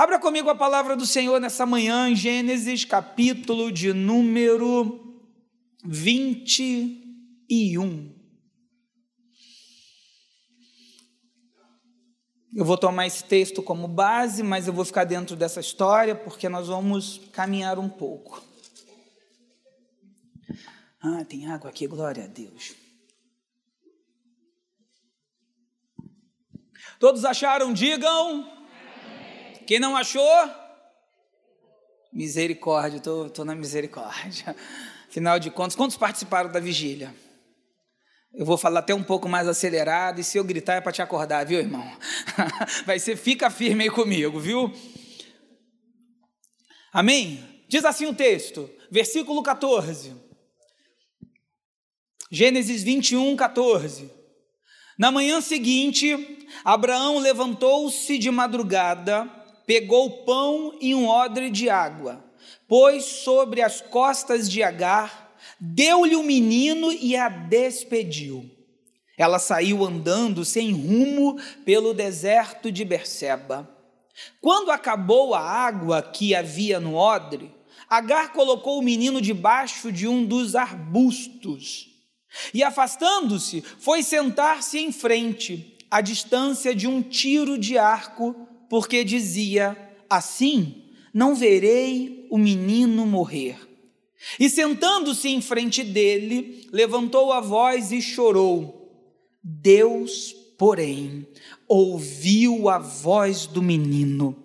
Abra comigo a palavra do Senhor nessa manhã, em Gênesis, capítulo de número 21. Eu vou tomar esse texto como base, mas eu vou ficar dentro dessa história porque nós vamos caminhar um pouco. Ah, tem água aqui, glória a Deus. Todos acharam? Digam. Quem não achou? Misericórdia, estou na misericórdia. Afinal de contas, quantos participaram da vigília? Eu vou falar até um pouco mais acelerado, e se eu gritar é para te acordar, viu, irmão? Vai ser, fica firme aí comigo, viu? Amém? Diz assim o texto, versículo 14. Gênesis 21, 14. Na manhã seguinte, Abraão levantou-se de madrugada pegou pão e um odre de água, pôs sobre as costas de Agar, deu-lhe o menino e a despediu. Ela saiu andando sem rumo pelo deserto de Berseba. Quando acabou a água que havia no odre, Agar colocou o menino debaixo de um dos arbustos e, afastando-se, foi sentar-se em frente, à distância de um tiro de arco porque dizia: Assim não verei o menino morrer. E sentando-se em frente dele, levantou a voz e chorou. Deus, porém, ouviu a voz do menino.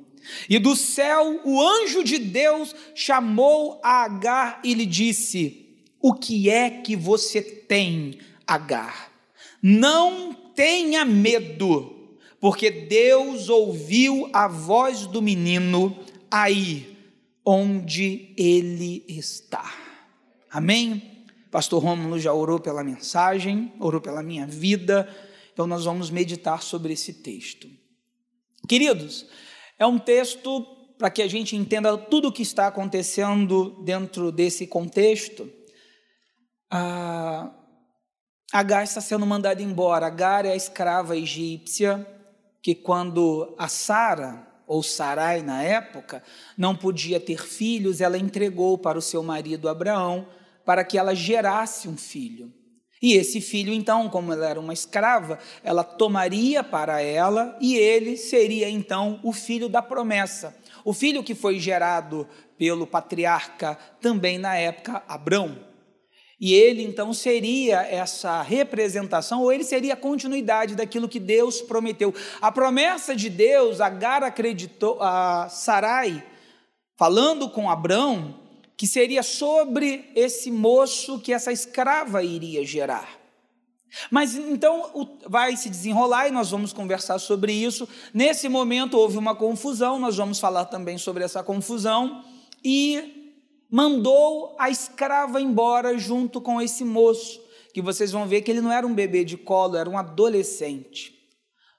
E do céu o anjo de Deus chamou a Agar e lhe disse: O que é que você tem, Agar? Não tenha medo porque Deus ouviu a voz do menino aí onde ele está. Amém? Pastor Rômulo já orou pela mensagem, orou pela minha vida, então nós vamos meditar sobre esse texto. Queridos, é um texto para que a gente entenda tudo o que está acontecendo dentro desse contexto. Ah, Agar está sendo mandada embora. Agar é a escrava egípcia que quando a Sara, ou Sarai na época, não podia ter filhos, ela entregou para o seu marido Abraão para que ela gerasse um filho. E esse filho, então, como ela era uma escrava, ela tomaria para ela e ele seria então o filho da promessa. O filho que foi gerado pelo patriarca também na época, Abrão. E ele então seria essa representação, ou ele seria a continuidade daquilo que Deus prometeu. A promessa de Deus, Agar acreditou, a Sarai, falando com Abrão, que seria sobre esse moço que essa escrava iria gerar. Mas então vai se desenrolar e nós vamos conversar sobre isso. Nesse momento houve uma confusão, nós vamos falar também sobre essa confusão. E mandou a escrava embora junto com esse moço, que vocês vão ver que ele não era um bebê de colo, era um adolescente.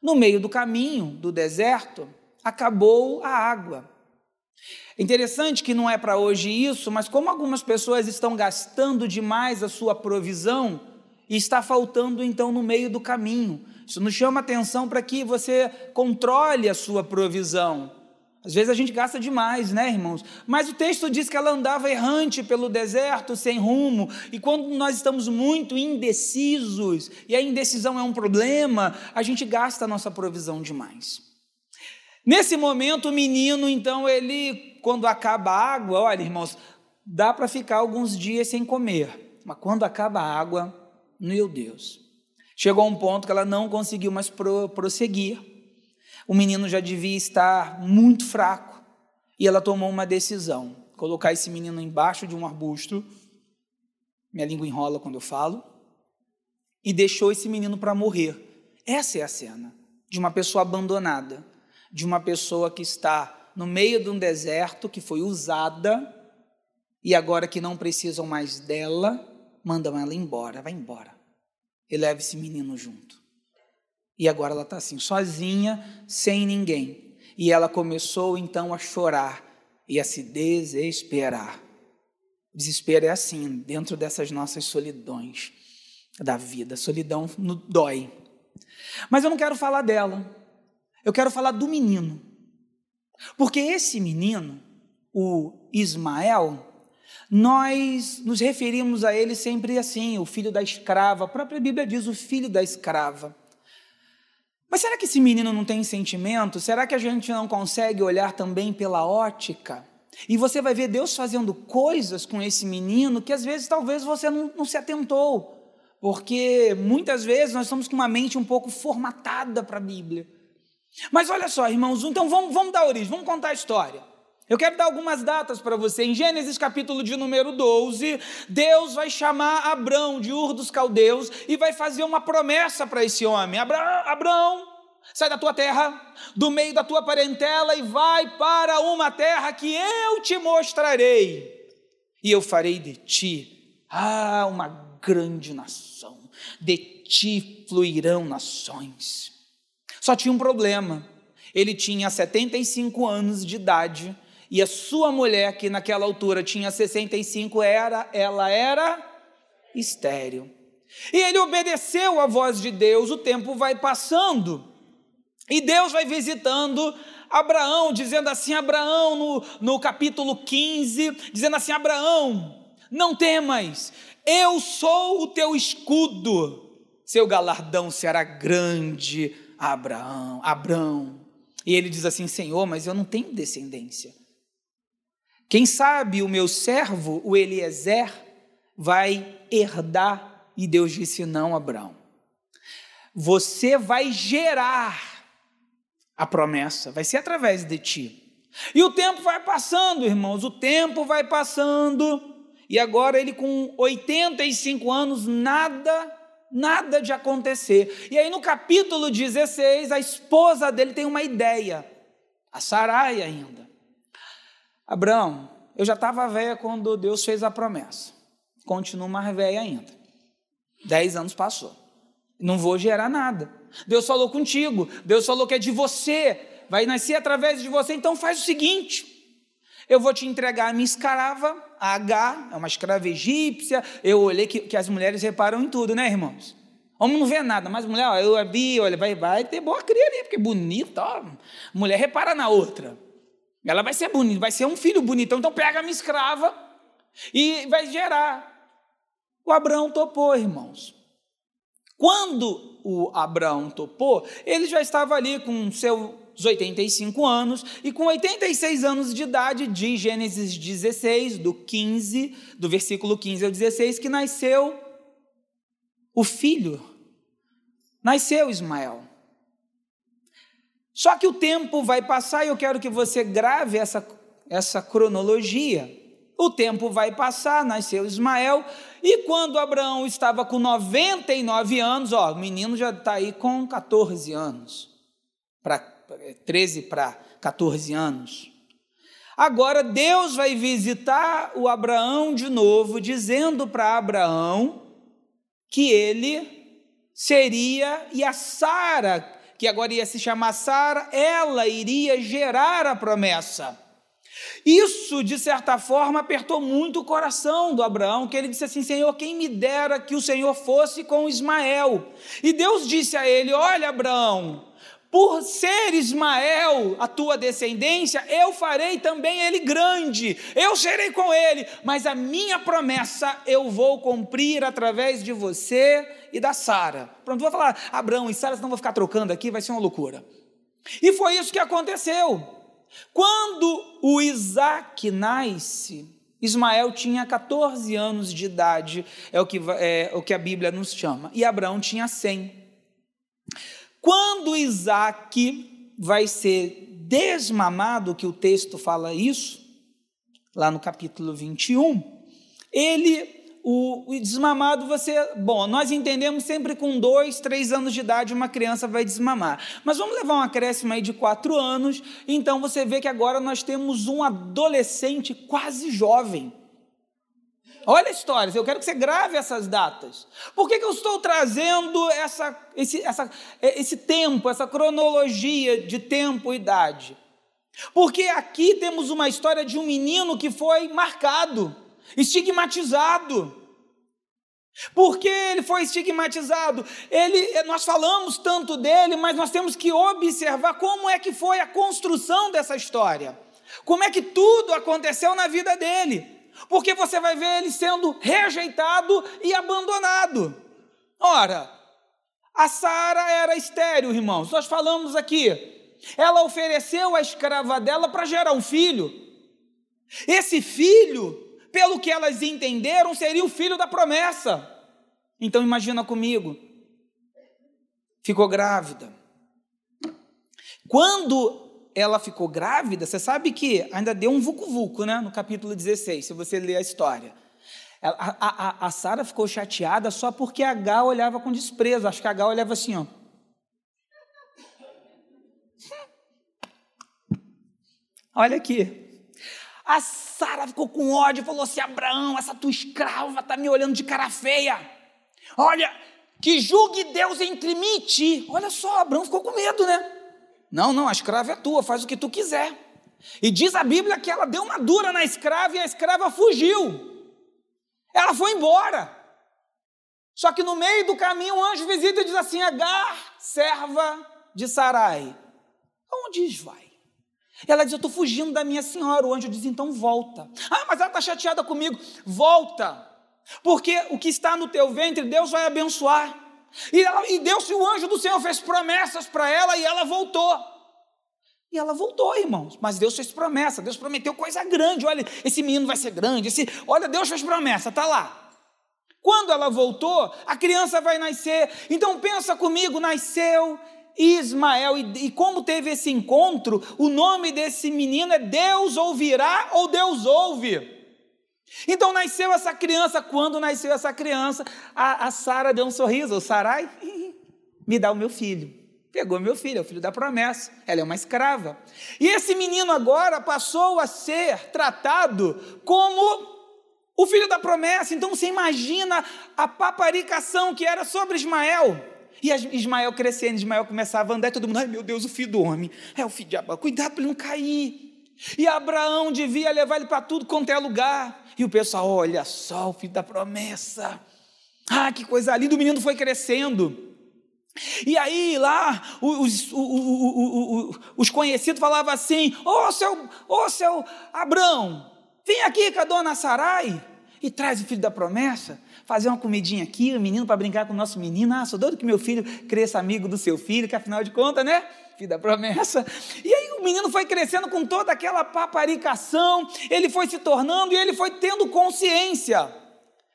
No meio do caminho, do deserto, acabou a água. Interessante que não é para hoje isso, mas como algumas pessoas estão gastando demais a sua provisão e está faltando então no meio do caminho. Isso nos chama atenção para que você controle a sua provisão. Às vezes a gente gasta demais, né, irmãos? Mas o texto diz que ela andava errante pelo deserto, sem rumo, e quando nós estamos muito indecisos, e a indecisão é um problema, a gente gasta a nossa provisão demais. Nesse momento, o menino, então, ele, quando acaba a água, olha, irmãos, dá para ficar alguns dias sem comer, mas quando acaba a água, meu Deus, chegou a um ponto que ela não conseguiu mais prosseguir o menino já devia estar muito fraco e ela tomou uma decisão: colocar esse menino embaixo de um arbusto. Minha língua enrola quando eu falo. E deixou esse menino para morrer. Essa é a cena de uma pessoa abandonada, de uma pessoa que está no meio de um deserto, que foi usada e agora que não precisam mais dela, mandam ela embora, vai embora. E leva esse menino junto. E agora ela está assim, sozinha, sem ninguém. E ela começou então a chorar e a se desesperar. Desespero é assim, dentro dessas nossas solidões da vida. Solidão dói. Mas eu não quero falar dela. Eu quero falar do menino. Porque esse menino, o Ismael, nós nos referimos a ele sempre assim, o filho da escrava. A própria Bíblia diz o filho da escrava. Mas será que esse menino não tem sentimento? Será que a gente não consegue olhar também pela ótica? E você vai ver Deus fazendo coisas com esse menino que às vezes talvez você não, não se atentou. Porque muitas vezes nós estamos com uma mente um pouco formatada para a Bíblia. Mas olha só, irmãos, então vamos, vamos dar origem, vamos contar a história. Eu quero dar algumas datas para você. Em Gênesis capítulo de número 12, Deus vai chamar Abrão de Ur dos Caldeus e vai fazer uma promessa para esse homem. Abrão, sai da tua terra, do meio da tua parentela e vai para uma terra que eu te mostrarei. E eu farei de ti, ah, uma grande nação. De ti fluirão nações. Só tinha um problema. Ele tinha 75 anos de idade e a sua mulher, que naquela altura tinha 65, era, ela era estéril. E ele obedeceu à voz de Deus, o tempo vai passando, e Deus vai visitando Abraão, dizendo assim: Abraão, no, no capítulo 15, dizendo assim: Abraão, não temas, eu sou o teu escudo, seu galardão será grande, Abraão, Abraão. E ele diz assim: Senhor, mas eu não tenho descendência. Quem sabe o meu servo, o Eliezer, vai herdar. E Deus disse: Não, Abraão. Você vai gerar a promessa, vai ser através de ti. E o tempo vai passando, irmãos, o tempo vai passando. E agora ele com 85 anos, nada, nada de acontecer. E aí no capítulo 16, a esposa dele tem uma ideia, a Sarai ainda. Abraão, eu já estava velha quando Deus fez a promessa. Continuo mais velha ainda. Dez anos passou. Não vou gerar nada. Deus falou contigo. Deus falou que é de você. Vai nascer através de você. Então faz o seguinte: eu vou te entregar a minha escrava, a H, é uma escrava egípcia. Eu olhei que, que as mulheres reparam em tudo, né, irmãos? Homem não vê nada, mas mulher, ó, eu vi, olha, vai, vai ter boa cria ali, porque bonita, ó. Mulher repara na outra. Ela vai ser bonita, vai ser um filho bonitão. Então pega a minha escrava e vai gerar. O Abraão topou, irmãos. Quando o Abraão topou, ele já estava ali com seus 85 anos, e com 86 anos de idade, de Gênesis 16, do 15, do versículo 15 ao 16, que nasceu o filho, nasceu Ismael. Só que o tempo vai passar e eu quero que você grave essa, essa cronologia. O tempo vai passar, nasceu Ismael, e quando Abraão estava com 99 anos, ó, o menino já está aí com 14 anos, para 13 para 14 anos. Agora Deus vai visitar o Abraão de novo, dizendo para Abraão que ele seria e a Sara que agora ia se chamar Sara, ela iria gerar a promessa. Isso, de certa forma, apertou muito o coração do Abraão, que ele disse assim: Senhor, quem me dera que o Senhor fosse com Ismael. E Deus disse a ele: Olha, Abraão, por ser Ismael a tua descendência, eu farei também ele grande, eu serei com ele, mas a minha promessa eu vou cumprir através de você e da Sara. Pronto, vou falar, Abraão e Sara, não vou ficar trocando aqui, vai ser uma loucura. E foi isso que aconteceu. Quando o Isaac nasce, Ismael tinha 14 anos de idade, é o que, é, o que a Bíblia nos chama, e Abraão tinha 100. Quando Isaac vai ser desmamado, que o texto fala isso, lá no capítulo 21, ele, o, desmamado, você, bom, nós entendemos sempre com dois, três anos de idade uma criança vai desmamar, mas vamos levar um acréscimo aí de quatro anos, então você vê que agora nós temos um adolescente quase jovem, Olha a história, eu quero que você grave essas datas. Por que, que eu estou trazendo essa, esse, essa, esse tempo, essa cronologia de tempo e idade? Porque aqui temos uma história de um menino que foi marcado, estigmatizado. Por que ele foi estigmatizado? Ele, nós falamos tanto dele, mas nós temos que observar como é que foi a construção dessa história. Como é que tudo aconteceu na vida dele? Porque você vai ver ele sendo rejeitado e abandonado. Ora, a Sara era estéril, irmãos. Nós falamos aqui. Ela ofereceu a escrava dela para gerar um filho. Esse filho pelo que elas entenderam, seria o filho da promessa. Então imagina comigo. Ficou grávida. Quando ela ficou grávida, você sabe que ainda deu um vucu-vucu, né? No capítulo 16, se você ler a história. A, a, a Sara ficou chateada só porque a Gá olhava com desprezo. Acho que a Gá olhava assim, ó. Olha aqui. A Sara ficou com ódio e falou assim: Abraão, essa tua escrava está me olhando de cara feia. Olha, que julgue Deus entre mim e ti. Olha só, Abraão ficou com medo, né? Não, não, a escrava é tua, faz o que tu quiser. E diz a Bíblia que ela deu uma dura na escrava e a escrava fugiu. Ela foi embora. Só que no meio do caminho o anjo visita e diz assim: Agar, serva de Sarai, aonde vai? Ela diz: Eu estou fugindo da minha senhora. O anjo diz: Então volta. Ah, mas ela está chateada comigo. Volta, porque o que está no teu ventre, Deus vai abençoar. E, ela, e Deus, o anjo do Senhor, fez promessas para ela e ela voltou. E ela voltou, irmãos. Mas Deus fez promessa. Deus prometeu coisa grande. Olha, esse menino vai ser grande. Esse, olha, Deus fez promessa. Está lá. Quando ela voltou, a criança vai nascer. Então pensa comigo, nasceu Ismael. E, e, como teve esse encontro, o nome desse menino é Deus ouvirá ou Deus ouve. Então nasceu essa criança. Quando nasceu essa criança, a, a Sara deu um sorriso. O Sarai, me dá o meu filho. Pegou meu filho, é o filho da promessa. Ela é uma escrava. E esse menino agora passou a ser tratado como o filho da promessa. Então você imagina a paparicação que era sobre Ismael. E Ismael crescendo, Ismael começava a andar e todo mundo, ai meu Deus, o filho do homem, é o filho de Abraão, cuidado para ele não cair. E Abraão devia levar ele para tudo quanto é lugar. E o pessoal, olha só, o filho da promessa. Ah, que coisa linda, o menino foi crescendo. E aí lá os, os, os, os conhecidos falavam assim: Ô oh, seu, oh, seu Abraão, vem aqui com a dona Sarai e traz o filho da promessa fazer uma comidinha aqui, o um menino para brincar com o nosso menino. Ah, sou doido que meu filho cresça amigo do seu filho, que afinal de contas, né? Filho da promessa. E aí o menino foi crescendo com toda aquela paparicação, ele foi se tornando e ele foi tendo consciência.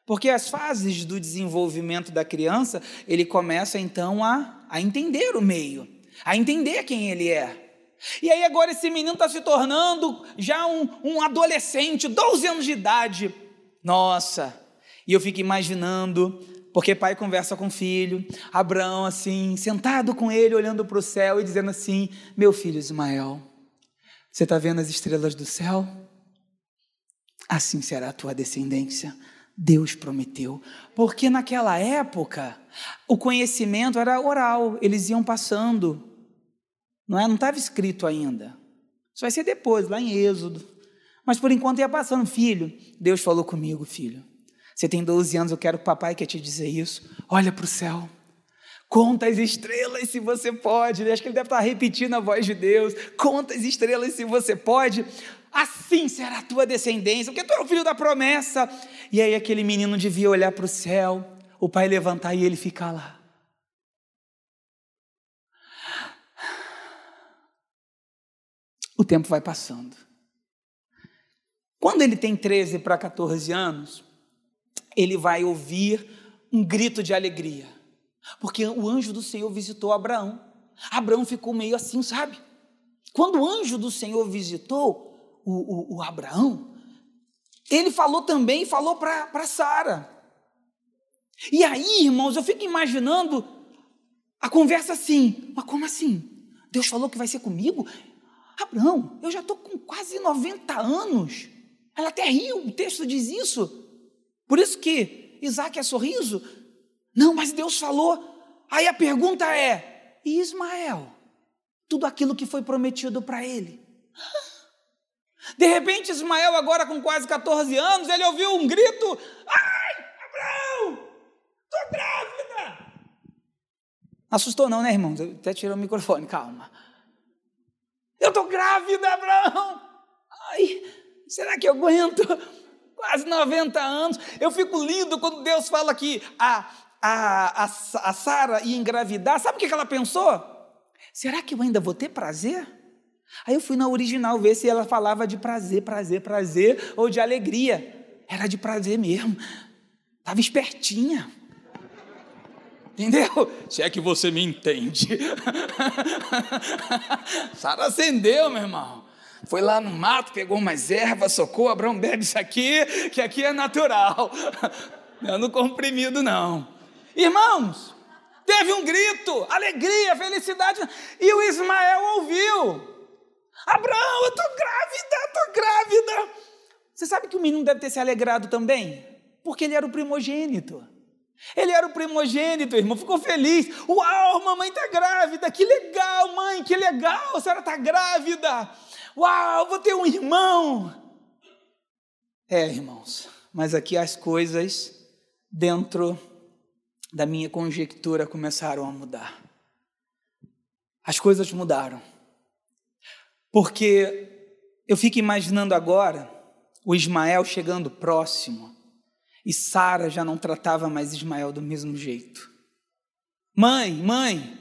Porque as fases do desenvolvimento da criança, ele começa então a, a entender o meio, a entender quem ele é. E aí agora esse menino está se tornando já um, um adolescente, 12 anos de idade. Nossa, e eu fico imaginando, porque pai conversa com o filho, Abraão assim, sentado com ele, olhando para o céu e dizendo assim: Meu filho Ismael, você está vendo as estrelas do céu? Assim será a tua descendência. Deus prometeu. Porque naquela época, o conhecimento era oral, eles iam passando. Não é? Não estava escrito ainda. Isso vai ser depois, lá em Êxodo. Mas por enquanto ia passando, filho. Deus falou comigo, filho. Você tem 12 anos, eu quero que o papai quer te dizer isso. Olha para o céu. Conta as estrelas se você pode. Acho que ele deve estar repetindo a voz de Deus. Conta as estrelas se você pode. Assim será a tua descendência, porque tu é o filho da promessa. E aí aquele menino devia olhar para o céu, o pai levantar e ele ficar lá. O tempo vai passando. Quando ele tem 13 para 14 anos, ele vai ouvir um grito de alegria, porque o anjo do Senhor visitou Abraão. Abraão ficou meio assim, sabe? Quando o anjo do Senhor visitou o, o, o Abraão, ele falou também, falou para Sara. E aí, irmãos, eu fico imaginando a conversa assim: mas como assim? Deus falou que vai ser comigo? Abraão, eu já estou com quase 90 anos. Ela até riu, o texto diz isso. Por isso que Isaac é sorriso? Não, mas Deus falou. Aí a pergunta é: e Ismael? Tudo aquilo que foi prometido para ele. De repente, Ismael, agora com quase 14 anos, ele ouviu um grito: Ai, Abraão, estou grávida! Assustou, não, né, irmão? Até tirou o microfone, calma. Eu estou grávida, Abraão! Ai, será que eu aguento? Quase 90 anos. Eu fico lindo quando Deus fala que a, a, a, a Sara ia engravidar. Sabe o que ela pensou? Será que eu ainda vou ter prazer? Aí eu fui na original ver se ela falava de prazer, prazer, prazer ou de alegria. Era de prazer mesmo. Estava espertinha. Entendeu? Se é que você me entende. Sara acendeu, meu irmão. Foi lá no mato, pegou umas ervas, socou, Abraão bebe isso aqui, que aqui é natural. Não no comprimido, não. Irmãos, teve um grito, alegria, felicidade, e o Ismael ouviu. Abraão, eu estou grávida, estou grávida. Você sabe que o menino deve ter se alegrado também? Porque ele era o primogênito. Ele era o primogênito, irmão, ficou feliz. Uau, mamãe está grávida, que legal, mãe, que legal, a senhora está grávida. Uau, vou ter um irmão. É, irmãos, mas aqui as coisas dentro da minha conjectura começaram a mudar. As coisas mudaram. Porque eu fico imaginando agora o Ismael chegando próximo e Sara já não tratava mais Ismael do mesmo jeito. Mãe, mãe,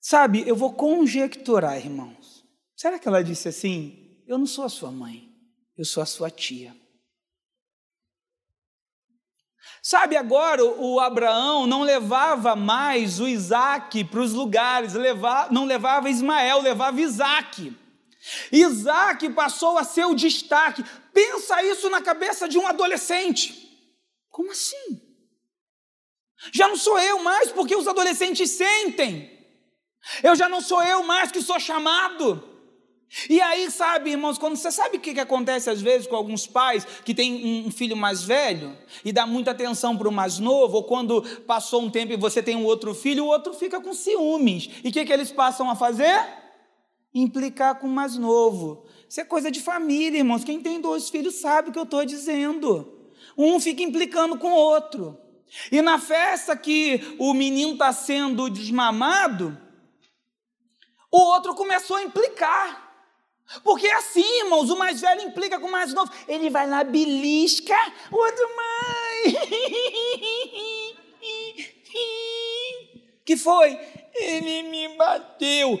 sabe, eu vou conjecturar, irmãos. Será que ela disse assim? Eu não sou a sua mãe, eu sou a sua tia. Sabe, agora o Abraão não levava mais o Isaac para os lugares, não levava Ismael, levava Isaac. Isaac passou a ser o destaque. Pensa isso na cabeça de um adolescente. Como assim? Já não sou eu mais, porque os adolescentes sentem. Eu já não sou eu mais que sou chamado. E aí, sabe, irmãos, quando você sabe o que, que acontece às vezes com alguns pais que têm um filho mais velho e dá muita atenção para o mais novo, ou quando passou um tempo e você tem um outro filho, o outro fica com ciúmes. E o que, que eles passam a fazer? Implicar com o mais novo. Isso é coisa de família, irmãos. Quem tem dois filhos sabe o que eu estou dizendo. Um fica implicando com o outro. E na festa que o menino está sendo desmamado, o outro começou a implicar. Porque é assim, irmãos, o mais velho implica com o mais novo. Ele vai lá, belisca, o outro, mãe. Que foi? Ele me bateu.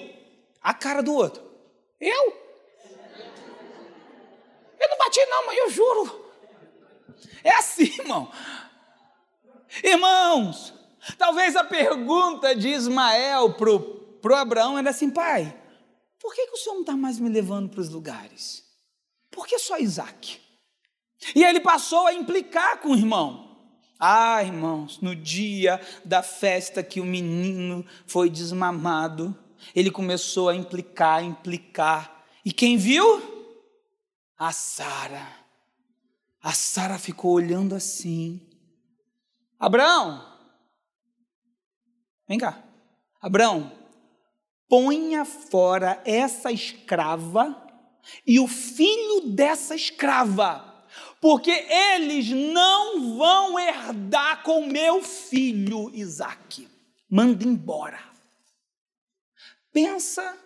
A cara do outro. Eu? Eu não bati, não, mãe, eu juro. É assim, irmão. Irmãos, talvez a pergunta de Ismael para o Abraão era assim, pai por que, que o senhor não está mais me levando para os lugares? Por que só Isaac? E ele passou a implicar com o irmão. Ah, irmãos, no dia da festa que o menino foi desmamado, ele começou a implicar, implicar. E quem viu? A Sara. A Sara ficou olhando assim. Abraão, vem cá. Abraão, ponha fora essa escrava e o filho dessa escrava, porque eles não vão herdar com meu filho Isaque. Manda embora. Pensa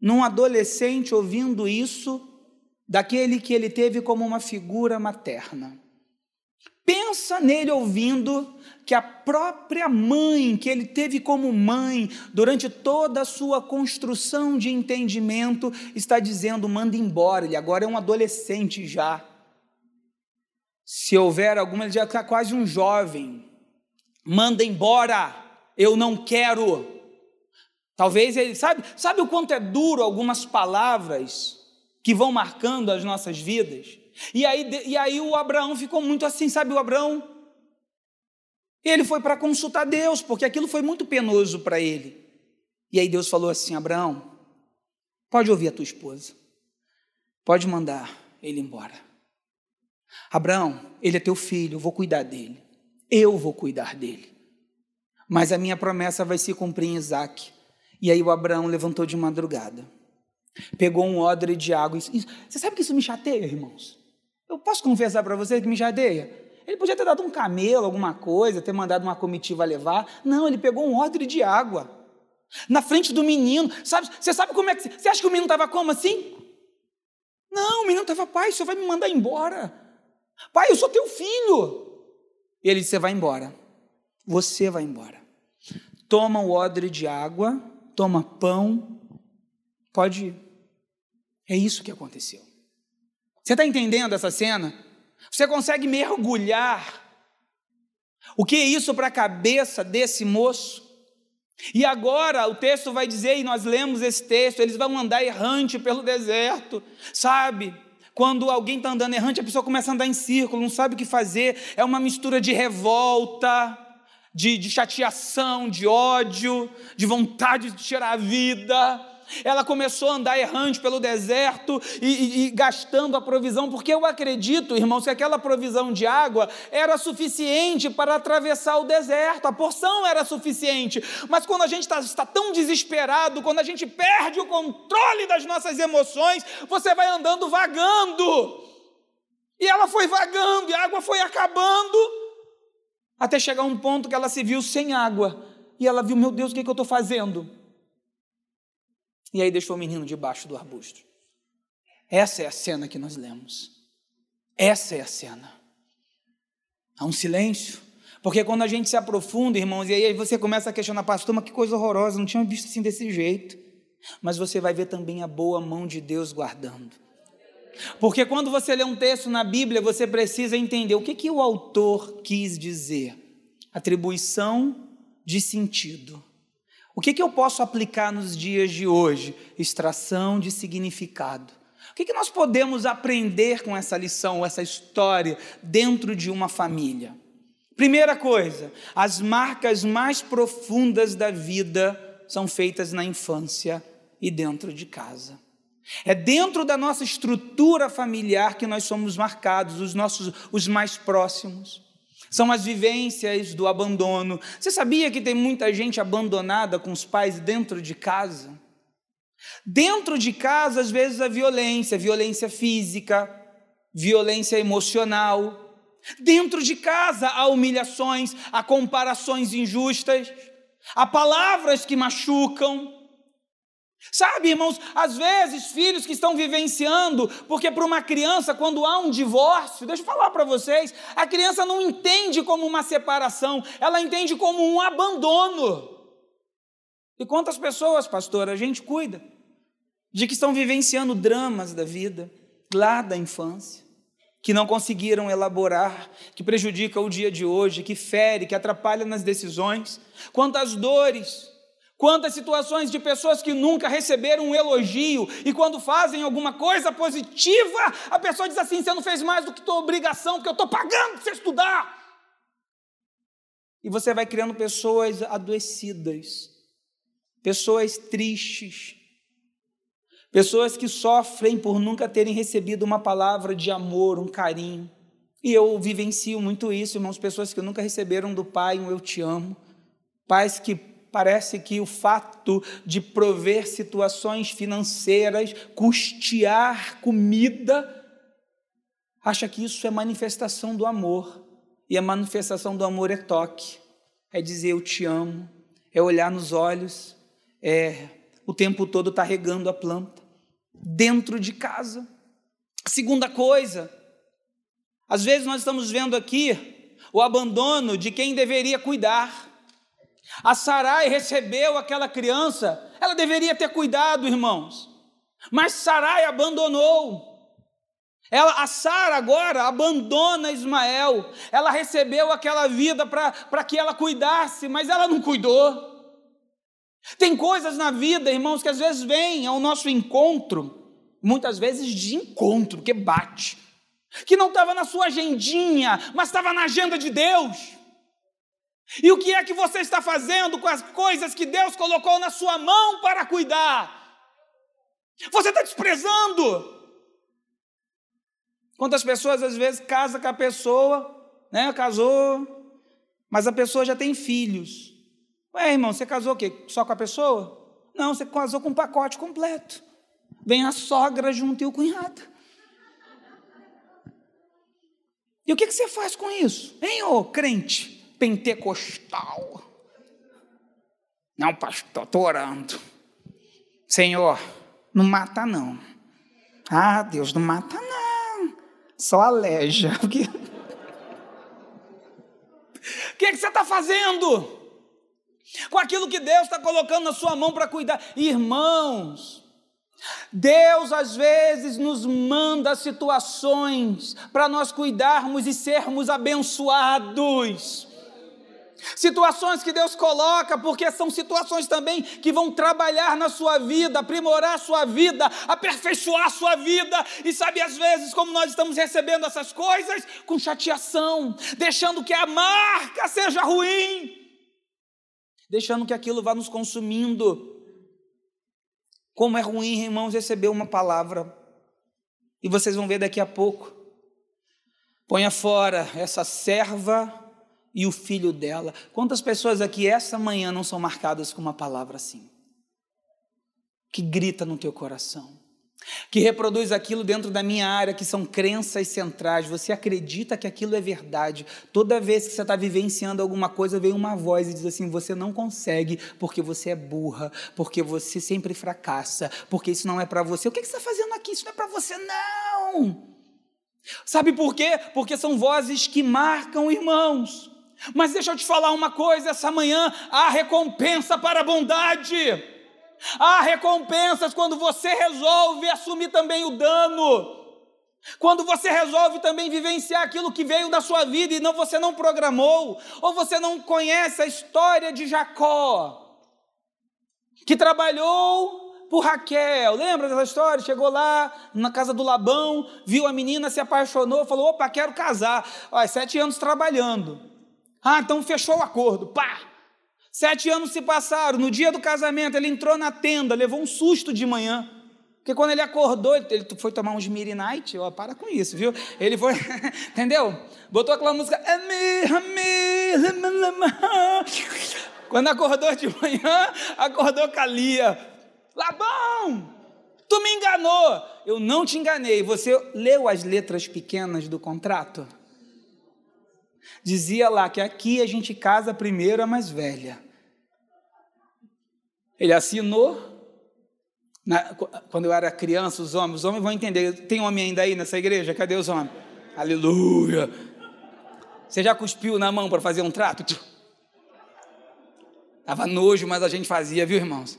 num adolescente ouvindo isso daquele que ele teve como uma figura materna. Pensa nele ouvindo que a própria mãe, que ele teve como mãe durante toda a sua construção de entendimento, está dizendo: manda embora, ele agora é um adolescente já. Se houver alguma, ele já está quase um jovem. Manda embora, eu não quero. Talvez ele, sabe, sabe o quanto é duro algumas palavras que vão marcando as nossas vidas? E aí, e aí o Abraão ficou muito assim, sabe o Abraão? Ele foi para consultar Deus, porque aquilo foi muito penoso para ele. E aí Deus falou assim: Abraão, pode ouvir a tua esposa, pode mandar ele embora. Abraão, ele é teu filho, eu vou cuidar dele, eu vou cuidar dele. Mas a minha promessa vai se cumprir em Isaac. E aí o Abraão levantou de madrugada, pegou um odre de água. Você sabe que isso me chateia, irmãos? Eu posso confessar para vocês que me chateia? Ele podia ter dado um camelo, alguma coisa, ter mandado uma comitiva levar. Não, ele pegou um odre de água. Na frente do menino. Sabe, você sabe como é que. Você acha que o menino estava como assim? Não, o menino estava, pai, o senhor vai me mandar embora. Pai, eu sou teu filho. E ele disse: Você vai embora. Você vai embora. Toma o odre de água, toma pão, pode ir. É isso que aconteceu. Você está entendendo essa cena? Você consegue mergulhar o que é isso para a cabeça desse moço? E agora o texto vai dizer, e nós lemos esse texto, eles vão andar errante pelo deserto, sabe? Quando alguém está andando errante, a pessoa começa a andar em círculo, não sabe o que fazer, é uma mistura de revolta, de, de chateação, de ódio, de vontade de tirar a vida ela começou a andar errante pelo deserto e, e, e, gastando a provisão, porque eu acredito, irmãos, que aquela provisão de água era suficiente para atravessar o deserto, a porção era suficiente. Mas quando a gente está, está tão desesperado, quando a gente perde o controle das nossas emoções, você vai andando vagando. E ela foi vagando, e a água foi acabando, até chegar um ponto que ela se viu sem água. E ela viu, meu Deus, o que, é que eu estou fazendo? E aí deixou o menino debaixo do arbusto. Essa é a cena que nós lemos. Essa é a cena. Há um silêncio. Porque quando a gente se aprofunda, irmãos, e aí você começa a questionar, pastor, mas que coisa horrorosa, não tinha visto assim desse jeito. Mas você vai ver também a boa mão de Deus guardando. Porque quando você lê um texto na Bíblia, você precisa entender o que, que o autor quis dizer. Atribuição de sentido. O que, que eu posso aplicar nos dias de hoje? Extração de significado. O que, que nós podemos aprender com essa lição, essa história, dentro de uma família? Primeira coisa, as marcas mais profundas da vida são feitas na infância e dentro de casa. É dentro da nossa estrutura familiar que nós somos marcados, os nossos os mais próximos são as vivências do abandono. Você sabia que tem muita gente abandonada com os pais dentro de casa? Dentro de casa, às vezes, a violência, violência física, violência emocional. Dentro de casa, há humilhações, há comparações injustas, há palavras que machucam, Sabe, irmãos, às vezes filhos que estão vivenciando, porque para uma criança, quando há um divórcio, deixa eu falar para vocês, a criança não entende como uma separação, ela entende como um abandono. E quantas pessoas, pastor, a gente cuida de que estão vivenciando dramas da vida, lá da infância, que não conseguiram elaborar, que prejudica o dia de hoje, que fere, que atrapalha nas decisões, quantas dores Quantas situações de pessoas que nunca receberam um elogio e quando fazem alguma coisa positiva, a pessoa diz assim: você não fez mais do que tua obrigação, porque eu estou pagando para você estudar. E você vai criando pessoas adoecidas, pessoas tristes, pessoas que sofrem por nunca terem recebido uma palavra de amor, um carinho. E eu vivencio muito isso, irmãos, pessoas que nunca receberam do pai um eu te amo, pais que parece que o fato de prover situações financeiras, custear comida, acha que isso é manifestação do amor. E a manifestação do amor é toque, é dizer eu te amo, é olhar nos olhos, é o tempo todo estar tá regando a planta, dentro de casa. Segunda coisa, às vezes nós estamos vendo aqui o abandono de quem deveria cuidar. A Sarai recebeu aquela criança, ela deveria ter cuidado, irmãos. Mas Sarai abandonou. Ela, a Sara agora abandona Ismael. Ela recebeu aquela vida para que ela cuidasse, mas ela não cuidou. Tem coisas na vida, irmãos, que às vezes vêm ao nosso encontro, muitas vezes de encontro, que bate, que não estava na sua agendinha, mas estava na agenda de Deus. E o que é que você está fazendo com as coisas que Deus colocou na sua mão para cuidar? Você está desprezando. Quantas pessoas às vezes casam com a pessoa, né? Casou, mas a pessoa já tem filhos. Ué, irmão, você casou o quê? Só com a pessoa? Não, você casou com um pacote completo. Vem a sogra junto e o cunhado. E o que, que você faz com isso? Hein, ô crente pentecostal? Não, pastor, estou orando. Senhor, não mata não. Ah, Deus não mata não. Só aleja. O que, que, que você está fazendo? Com aquilo que Deus está colocando na sua mão para cuidar. Irmãos, Deus às vezes nos manda situações para nós cuidarmos e sermos abençoados. Situações que Deus coloca, porque são situações também que vão trabalhar na sua vida, aprimorar a sua vida, aperfeiçoar a sua vida. E sabe, às vezes, como nós estamos recebendo essas coisas, com chateação, deixando que a marca seja ruim, deixando que aquilo vá nos consumindo. Como é ruim, irmãos, receber uma palavra, e vocês vão ver daqui a pouco. Ponha fora essa serva e o filho dela. Quantas pessoas aqui essa manhã não são marcadas com uma palavra assim? Que grita no teu coração, que reproduz aquilo dentro da minha área, que são crenças centrais. Você acredita que aquilo é verdade. Toda vez que você está vivenciando alguma coisa, vem uma voz e diz assim: você não consegue porque você é burra, porque você sempre fracassa, porque isso não é para você. O que você está fazendo aqui? Isso não é para você, não. Sabe por quê? Porque são vozes que marcam irmãos. Mas deixa eu te falar uma coisa: essa manhã há recompensa para a bondade. Há recompensas quando você resolve assumir também o dano. Quando você resolve também vivenciar aquilo que veio da sua vida e não você não programou, ou você não conhece a história de Jacó, que trabalhou por Raquel. Lembra dessa história? Chegou lá na casa do Labão, viu a menina, se apaixonou, falou: opa, quero casar. Olha, sete anos trabalhando. Ah, então fechou o acordo. Pá! Sete anos se passaram. No dia do casamento, ele entrou na tenda, levou um susto de manhã. Porque quando ele acordou, ele foi tomar uns Mirinite, ó, para com isso, viu? Ele foi, entendeu? Botou aquela música. Quando acordou de manhã, acordou com a Lia. Labão, tu me enganou. Eu não te enganei. Você leu as letras pequenas do contrato? Dizia lá que aqui a gente casa primeiro a mais velha. Ele assinou. Na, quando eu era criança, os homens, os homens vão entender. Tem homem ainda aí nessa igreja? Cadê os homens? Aleluia! Você já cuspiu na mão para fazer um trato? Tava nojo, mas a gente fazia, viu, irmãos?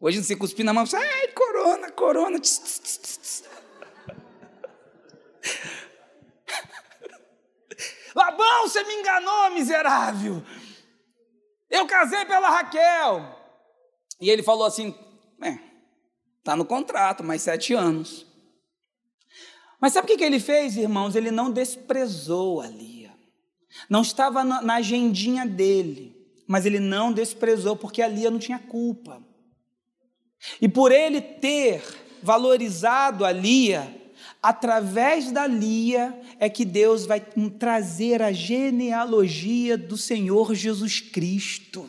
Hoje você cuspir na mão, ai, corona, corona. Tss, tss, tss, Labão, você me enganou, miserável. Eu casei pela Raquel. E ele falou assim: é, tá no contrato, mais sete anos. Mas sabe o que ele fez, irmãos? Ele não desprezou a Lia. Não estava na agendinha dele, mas ele não desprezou porque a Lia não tinha culpa. E por ele ter valorizado a Lia, através da Lia é que Deus vai trazer a genealogia do Senhor Jesus Cristo.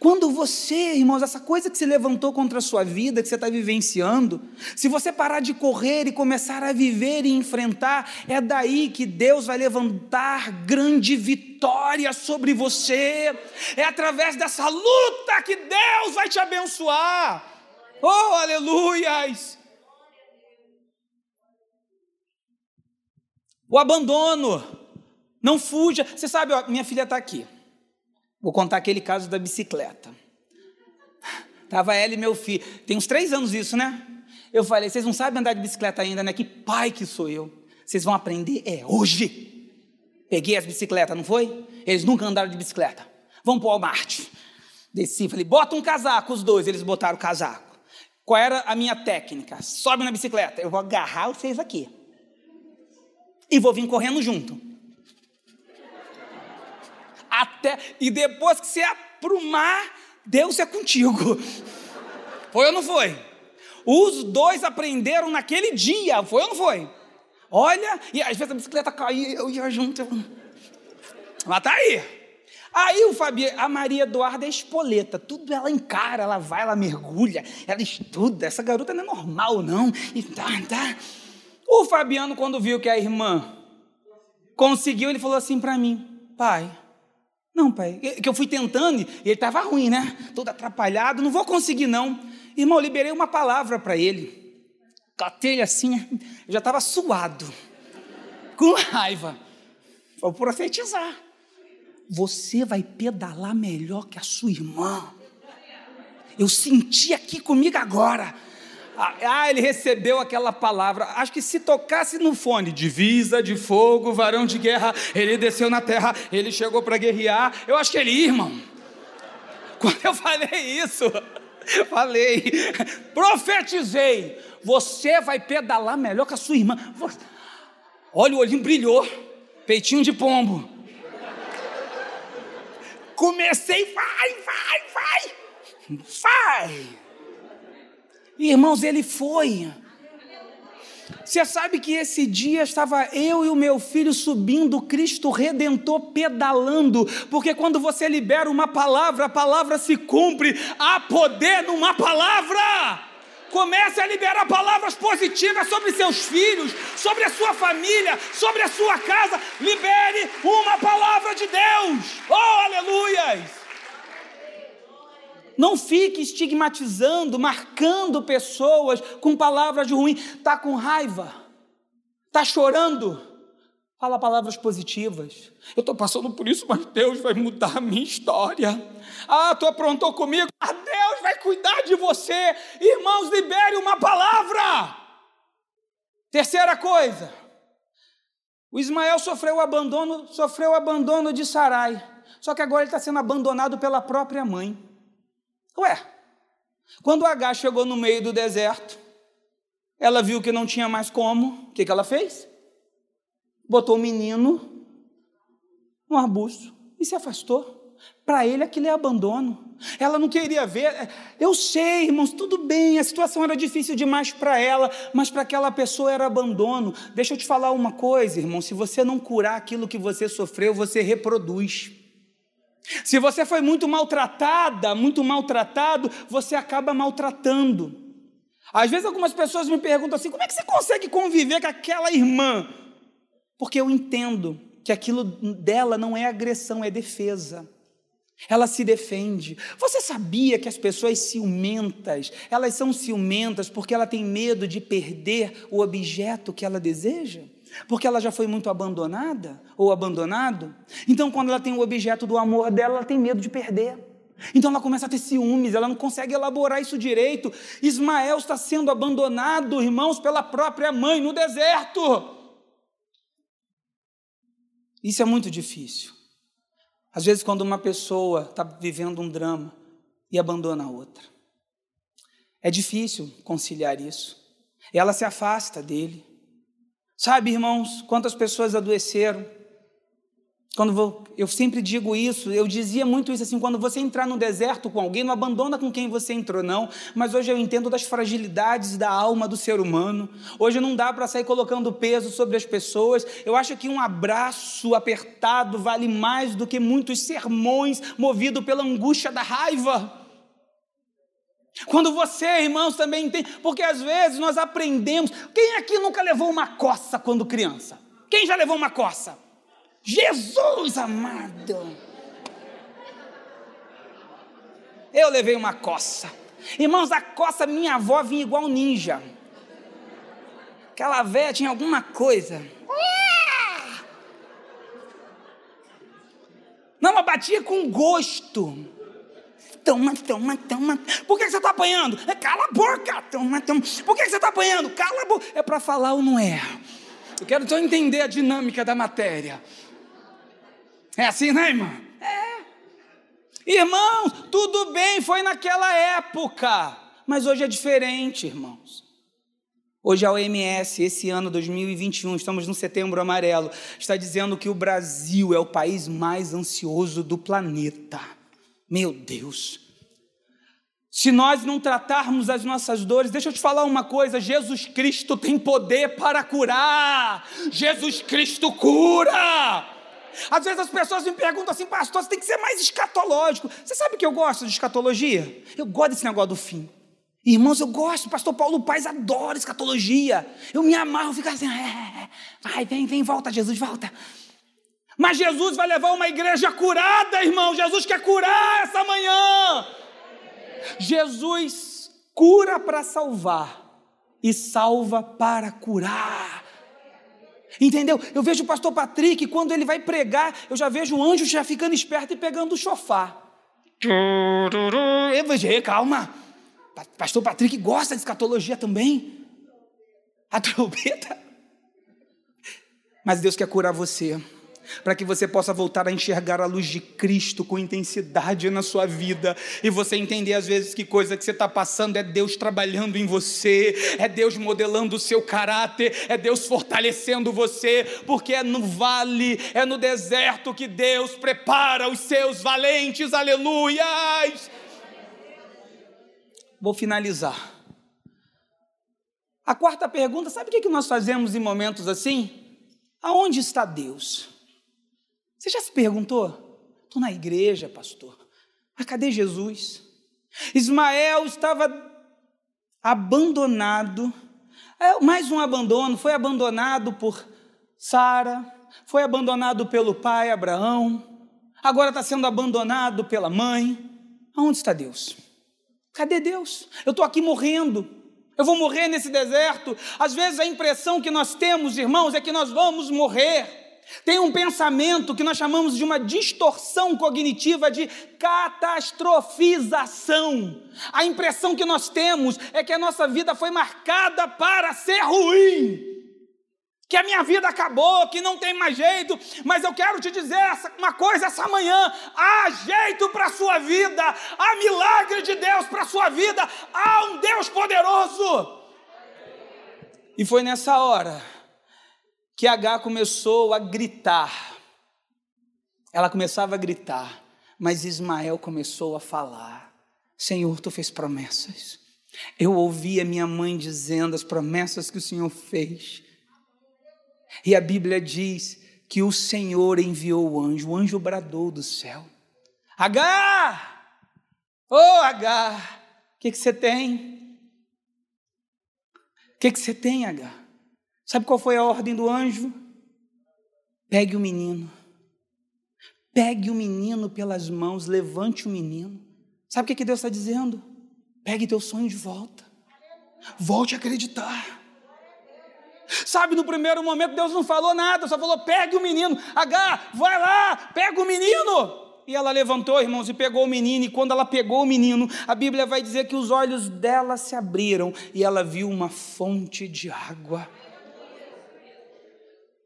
Quando você, irmãos, essa coisa que se levantou contra a sua vida, que você está vivenciando, se você parar de correr e começar a viver e enfrentar, é daí que Deus vai levantar grande vitória sobre você. É através dessa luta que Deus vai te abençoar. Oh, aleluias! O abandono. Não fuja. Você sabe, ó, minha filha está aqui. Vou contar aquele caso da bicicleta. Tava ela e meu filho. Tem uns três anos isso, né? Eu falei, vocês não sabem andar de bicicleta ainda, né? Que pai que sou eu. Vocês vão aprender é hoje. Peguei as bicicletas, não foi? Eles nunca andaram de bicicleta. Vamos para o Walmart. Desci, falei, bota um casaco, os dois. Eles botaram o casaco. Qual era a minha técnica? Sobe na bicicleta. Eu vou agarrar vocês aqui e vou vir correndo junto. Até e depois que você aprumar, Deus é contigo. Foi ou não foi? Os dois aprenderam naquele dia, foi ou não foi? Olha, e às vezes a bicicleta caía, eu ia junto. Mas tá aí. Aí o Fabi, a Maria Eduarda é espoleta, tudo ela encara, ela vai, ela mergulha, ela estuda. Essa garota não é normal, não. E tá, tá. O Fabiano, quando viu que a irmã conseguiu, ele falou assim para mim: Pai, não, pai, que eu fui tentando e ele estava ruim, né? Todo atrapalhado, não vou conseguir não. Irmão, eu liberei uma palavra para ele. Catei assim, eu já estava suado, com raiva. Vou profetizar. Você vai pedalar melhor que a sua irmã. Eu senti aqui comigo agora. Ah, ah, ele recebeu aquela palavra. Acho que se tocasse no fone, divisa de fogo, varão de guerra, ele desceu na terra, ele chegou para guerrear. Eu acho que ele irmão. Quando eu falei isso, falei, profetizei. Você vai pedalar melhor que a sua irmã. Olha, o olhinho brilhou, peitinho de pombo. Comecei, vai, vai, vai, vai. Irmãos, ele foi. Você sabe que esse dia estava eu e o meu filho subindo, Cristo Redentor pedalando, porque quando você libera uma palavra, a palavra se cumpre, há poder numa palavra. Comece a liberar palavras positivas sobre seus filhos, sobre a sua família, sobre a sua casa. Libere uma palavra de Deus. Oh, aleluias! Não fique estigmatizando, marcando pessoas com palavras de ruim. Está com raiva, está chorando. Fala palavras positivas. Eu estou passando por isso, mas Deus vai mudar a minha história. Ah, tu aprontou comigo, mas Deus vai cuidar de você. Irmãos, libere uma palavra. Terceira coisa. O Ismael sofreu o abandono, sofreu o abandono de Sarai. Só que agora ele está sendo abandonado pela própria mãe. Ué, quando H chegou no meio do deserto, ela viu que não tinha mais como, o que, que ela fez? Botou o menino no arbusto e se afastou. Para ele aquilo é abandono. Ela não queria ver. Eu sei, irmãos, tudo bem, a situação era difícil demais para ela, mas para aquela pessoa era abandono. Deixa eu te falar uma coisa, irmão: se você não curar aquilo que você sofreu, você reproduz. Se você foi muito maltratada, muito maltratado, você acaba maltratando. Às vezes algumas pessoas me perguntam assim: como é que você consegue conviver com aquela irmã? Porque eu entendo que aquilo dela não é agressão, é defesa. Ela se defende. Você sabia que as pessoas ciumentas, elas são ciumentas porque ela tem medo de perder o objeto que ela deseja? Porque ela já foi muito abandonada ou abandonado. Então, quando ela tem o objeto do amor dela, ela tem medo de perder. Então ela começa a ter ciúmes, ela não consegue elaborar isso direito. Ismael está sendo abandonado, irmãos, pela própria mãe no deserto. Isso é muito difícil. Às vezes, quando uma pessoa está vivendo um drama e abandona a outra, é difícil conciliar isso. Ela se afasta dele. Sabe, irmãos, quantas pessoas adoeceram? Quando vou, eu sempre digo isso, eu dizia muito isso assim, quando você entrar no deserto com alguém, não abandona com quem você entrou, não. Mas hoje eu entendo das fragilidades da alma do ser humano. Hoje não dá para sair colocando peso sobre as pessoas. Eu acho que um abraço apertado vale mais do que muitos sermões movidos pela angústia da raiva. Quando você, irmãos, também tem, porque às vezes nós aprendemos. Quem aqui nunca levou uma coça quando criança? Quem já levou uma coça? Jesus amado! Eu levei uma coça. Irmãos, a coça, minha avó vinha igual ninja. Aquela velha tinha alguma coisa. Não, mas batia com gosto toma, toma, toma. Por que você está apanhando? É, cala a boca, toma, toma. Por que você está apanhando? Cala a boca. É para falar ou não é? Eu quero só entender a dinâmica da matéria. É assim, né, irmã? É. Irmãos, tudo bem, foi naquela época. Mas hoje é diferente, irmãos. Hoje a OMS, esse ano 2021, estamos no setembro amarelo, está dizendo que o Brasil é o país mais ansioso do planeta. Meu Deus. Se nós não tratarmos as nossas dores, deixa eu te falar uma coisa: Jesus Cristo tem poder para curar. Jesus Cristo cura. Às vezes as pessoas me perguntam assim, pastor, você tem que ser mais escatológico. Você sabe que eu gosto de escatologia? Eu gosto desse negócio do fim. Irmãos, eu gosto, pastor Paulo Paz adora escatologia. Eu me amarro, fico assim, é, é, é. vai, vem, vem, volta, Jesus, volta. Mas Jesus vai levar uma igreja curada, irmão. Jesus quer curar essa manhã. Jesus cura para salvar e salva para curar. Entendeu? Eu vejo o pastor Patrick, quando ele vai pregar, eu já vejo o anjo já ficando esperto e pegando o chofar. Eu calma. Pastor Patrick gosta de escatologia também. A trombeta. Mas Deus quer curar você para que você possa voltar a enxergar a luz de Cristo com intensidade na sua vida e você entender às vezes que coisa que você está passando é Deus trabalhando em você, é Deus modelando o seu caráter, é Deus fortalecendo você, porque é no vale, é no deserto que Deus prepara os seus valentes, aleluias. Vou finalizar. A quarta pergunta, sabe o que nós fazemos em momentos assim? Aonde está Deus? Você já se perguntou? Estou na igreja, pastor, mas cadê Jesus? Ismael estava abandonado, é, mais um abandono, foi abandonado por Sara, foi abandonado pelo pai Abraão, agora está sendo abandonado pela mãe. Aonde está Deus? Cadê Deus? Eu estou aqui morrendo. Eu vou morrer nesse deserto. Às vezes a impressão que nós temos, irmãos, é que nós vamos morrer. Tem um pensamento que nós chamamos de uma distorção cognitiva de catastrofização. A impressão que nós temos é que a nossa vida foi marcada para ser ruim. Que a minha vida acabou, que não tem mais jeito, mas eu quero te dizer uma coisa essa manhã: há jeito para a sua vida, há milagre de Deus para a sua vida, há um Deus poderoso. E foi nessa hora que H começou a gritar. Ela começava a gritar, mas Ismael começou a falar: Senhor, tu fez promessas. Eu ouvi a minha mãe dizendo as promessas que o Senhor fez. E a Bíblia diz que o Senhor enviou o anjo, o anjo bradou do céu: H! Ô oh, H! O que, que você tem? O que, que você tem, H? Sabe qual foi a ordem do anjo? Pegue o menino. Pegue o menino pelas mãos, levante o menino. Sabe o que Deus está dizendo? Pegue teu sonho de volta. Volte a acreditar. Sabe, no primeiro momento Deus não falou nada, só falou: pegue o menino. H, vai lá, pega o menino. E ela levantou, irmãos, e pegou o menino. E quando ela pegou o menino, a Bíblia vai dizer que os olhos dela se abriram e ela viu uma fonte de água.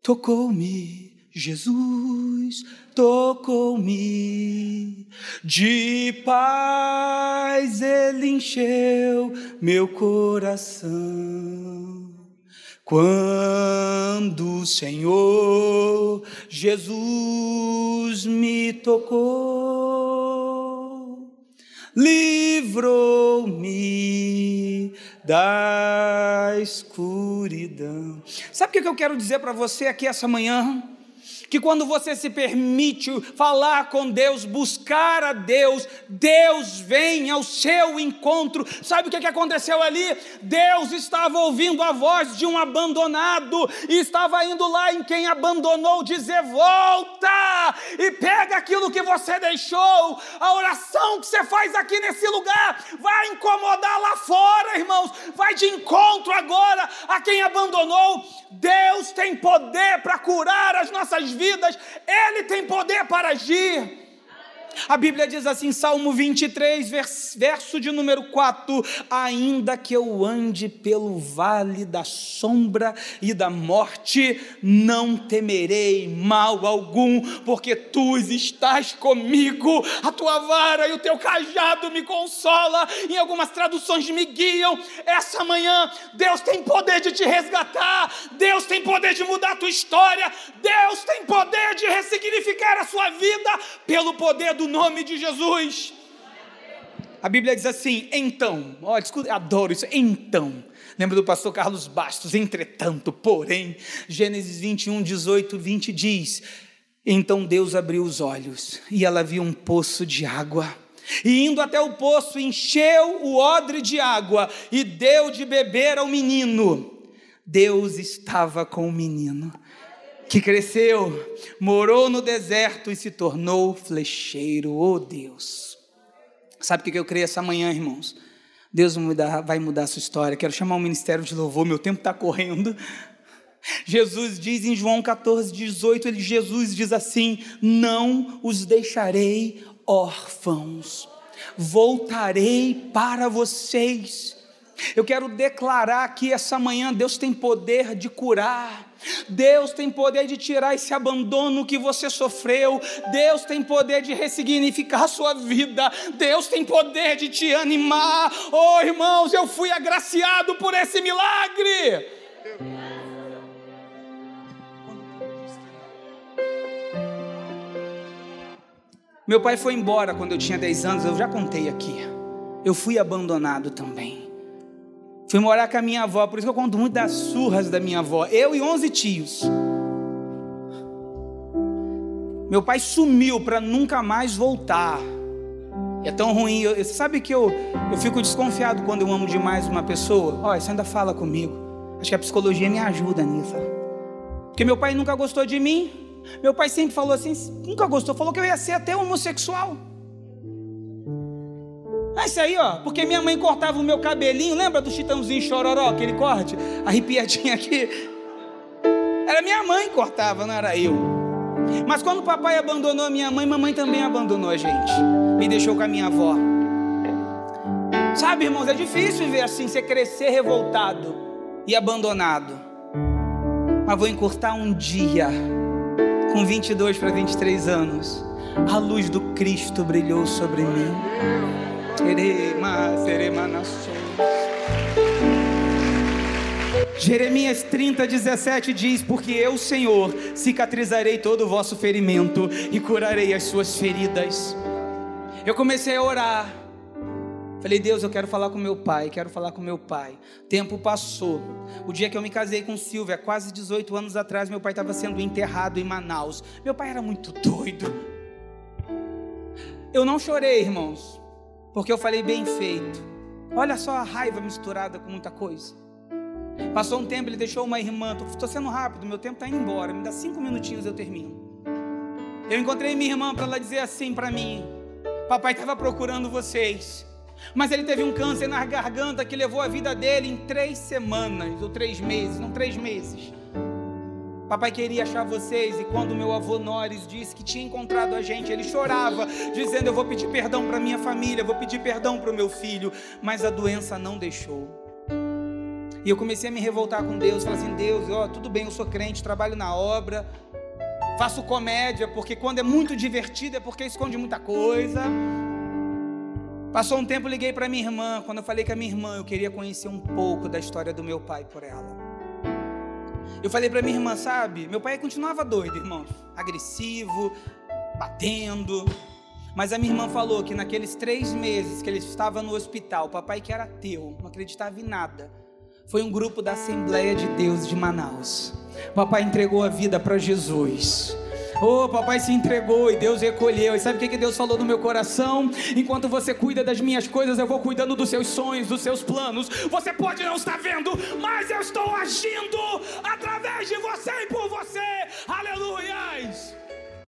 Tocou-me, Jesus, tocou-me, de paz ele encheu meu coração. Quando o Senhor Jesus me tocou, livrou-me da escuridão. Sabe o que eu quero dizer para você aqui essa manhã? Que quando você se permite falar com Deus, buscar a Deus, Deus vem ao seu encontro. Sabe o que aconteceu ali? Deus estava ouvindo a voz de um abandonado e estava indo lá em quem abandonou dizer: volta e pega aquilo que você deixou. A oração que você faz aqui nesse lugar vai incomodar lá fora, irmãos. Vai de encontro agora a quem abandonou. Deus tem poder para curar as nossas vidas, Ele tem poder para agir. A Bíblia diz assim, Salmo 23, verso de número 4: Ainda que eu ande pelo vale da sombra e da morte, não temerei mal algum, porque tu estás comigo, a tua vara e o teu cajado me consola. Em algumas traduções me guiam. Essa manhã, Deus tem poder de te resgatar, Deus tem poder de mudar a tua história, Deus tem poder de ressignificar a sua vida pelo poder do nome de Jesus. A Bíblia diz assim: então, ó, oh, adoro isso, então. Lembra do pastor Carlos Bastos? Entretanto, porém, Gênesis 21, 18, 20 diz: Então Deus abriu os olhos e ela viu um poço de água. E indo até o poço, encheu o odre de água e deu de beber ao menino. Deus estava com o menino. Que cresceu, morou no deserto e se tornou flecheiro. Oh Deus. Sabe o que eu creio essa manhã, irmãos? Deus vai mudar, a sua história. Quero chamar o ministério de louvor, meu tempo está correndo. Jesus diz em João 14, 18, ele, Jesus diz assim: Não os deixarei órfãos, voltarei para vocês. Eu quero declarar que essa manhã Deus tem poder de curar. Deus tem poder de tirar esse abandono que você sofreu. Deus tem poder de ressignificar a sua vida. Deus tem poder de te animar. Oh, irmãos, eu fui agraciado por esse milagre. Meu pai foi embora quando eu tinha 10 anos, eu já contei aqui. Eu fui abandonado também. Fui morar com a minha avó, por isso que eu conto muito das surras da minha avó. Eu e 11 tios. Meu pai sumiu para nunca mais voltar. É tão ruim. Você sabe que eu, eu fico desconfiado quando eu amo demais uma pessoa? Olha, você ainda fala comigo. Acho que a psicologia me ajuda nisso. Porque meu pai nunca gostou de mim. Meu pai sempre falou assim, nunca gostou, falou que eu ia ser até homossexual. É isso aí, ó, porque minha mãe cortava o meu cabelinho, lembra do chitãozinho chororó, aquele corte, arrepiadinho aqui? Era minha mãe que cortava, não era eu. Mas quando o papai abandonou a minha mãe, mamãe também abandonou a gente, me deixou com a minha avó. Sabe, irmãos, é difícil ver assim, você crescer revoltado e abandonado. Mas vou encurtar um dia com 22 para 23 anos, a luz do Cristo brilhou sobre mim. Jeremias 30, 17 diz: Porque eu, Senhor, cicatrizarei todo o vosso ferimento e curarei as suas feridas. Eu comecei a orar. Falei, Deus, eu quero falar com meu pai, quero falar com meu pai. Tempo passou. O dia que eu me casei com Silvia, quase 18 anos atrás, meu pai estava sendo enterrado em Manaus. Meu pai era muito doido. Eu não chorei, irmãos, porque eu falei bem feito. Olha só a raiva misturada com muita coisa. Passou um tempo, ele deixou uma irmã. Estou sendo rápido, meu tempo está indo embora. Me dá cinco minutinhos eu termino. Eu encontrei minha irmã para ela dizer assim para mim: Papai estava procurando vocês. Mas ele teve um câncer na garganta que levou a vida dele em três semanas, ou três meses, não três meses. Papai queria achar vocês, e quando meu avô Norris disse que tinha encontrado a gente, ele chorava, dizendo: Eu vou pedir perdão para minha família, vou pedir perdão para o meu filho, mas a doença não deixou. E eu comecei a me revoltar com Deus, falei assim: Deus, ó, tudo bem, eu sou crente, trabalho na obra, faço comédia, porque quando é muito divertido é porque esconde muita coisa. Passou um tempo, liguei para minha irmã. Quando eu falei com a minha irmã, eu queria conhecer um pouco da história do meu pai por ela. Eu falei para minha irmã, sabe? Meu pai continuava doido, irmãos, agressivo, batendo. Mas a minha irmã falou que naqueles três meses que ele estava no hospital, o papai que era ateu, não acreditava em nada, foi um grupo da Assembleia de Deus de Manaus. Papai entregou a vida para Jesus. Oh, papai se entregou e Deus recolheu. E sabe o que Deus falou no meu coração? Enquanto você cuida das minhas coisas, eu vou cuidando dos seus sonhos, dos seus planos. Você pode não estar vendo, mas eu estou agindo através de você e por você. Aleluia!